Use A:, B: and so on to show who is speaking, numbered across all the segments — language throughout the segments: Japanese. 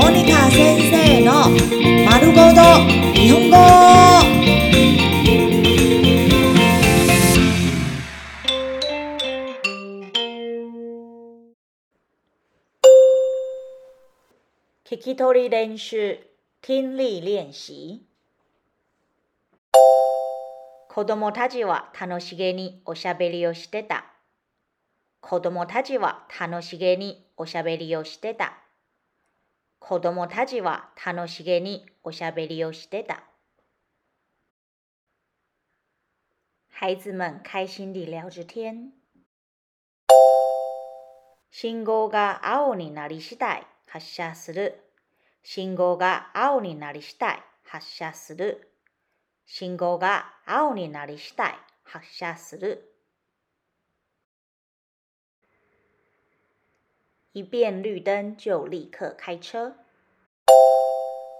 A: モニカ先生の丸ごと日本語。聞き取り練習、听力練習。子供たちは楽しげにおしゃべりをしてた。子供たちは楽しげにおしゃべりをしてた。子供たちは楽しげにおしゃべりをしてた。孩子们开心地聊着天。信号が青になり次第発車する。信号が青になり次第発車する。信号が青になり次第発車する。一变绿灯就立刻开车。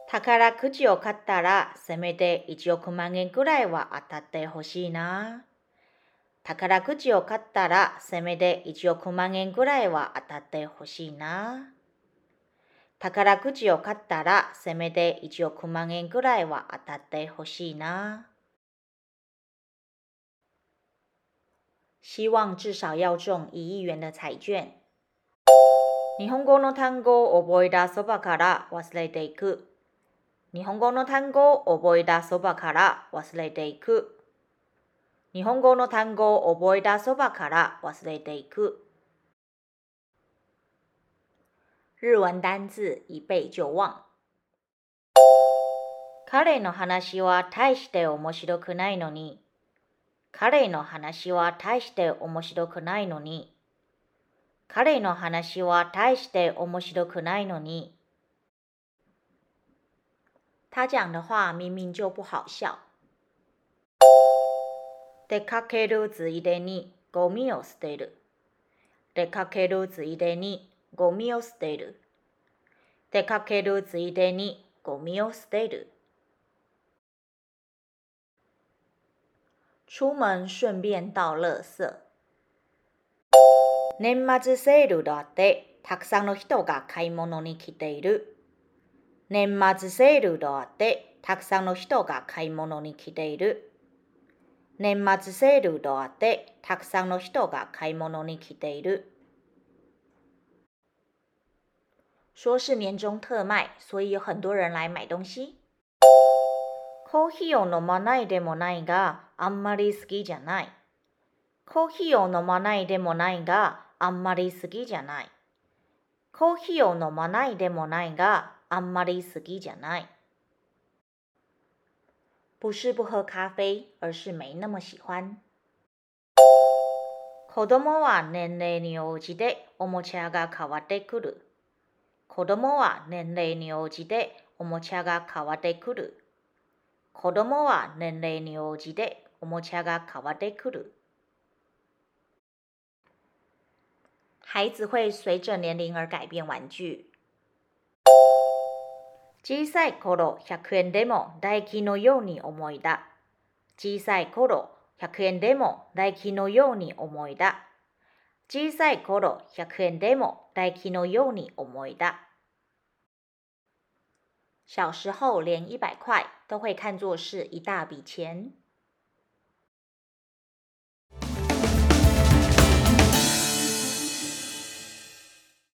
A: 宝くじを買ったらせめて1億万円くらいは当たってほしいな。宝くじを買ったらせめて1億万円くらいは当たってほしいな。宝くじを買ったらせめて1億万円くらいは当たってほしいな。希望至少要中一亿元的彩券。日本語の単語を覚えたそばから忘れていく。日本語の単語を覚えたそばから忘れていく。日本語の単語を覚えたそばから忘れていく。日文单字一背就忘。彼の話は大して面白く。ないのに。彼の話は大して面白く。ないのに。彼の話は大して面白くないのに。他讲的话明明就不好笑。出かけるついでにゴミを捨てる。出かけるついでにゴミを捨てる。出かけるついでにゴミを捨てる。出門順便倒垃圾。年末セールだってたくさんの人が買い物に来ている。年末セールだってたくさんの人が買い物に来ている。年末セールだってたくさんの人が買い物に来ている。说是年终特卖，所以有很多人来买东西。コーヒーを飲まないでもないが、あんまり好きじゃない。コーヒーを飲まないでもないが、あんまり好きじゃない。コーヒーを飲まないでもないが、あんまり好きじゃない。不是不喝咖啡，而是没那么喜欢。子供は年齢に応じておもちゃが変わってくる。子供は年齢に応じておもちゃが変わってくる。子供は年齢に応じておもちゃが変わってくる。孩子会随着年龄而改变玩具。小さい頃100円でも唾液のように思い出。小さい頃100円でも唾液のように思い出。小さい頃100円でも唾液のように思い出。小时候连一百块都会看作是一大笔钱。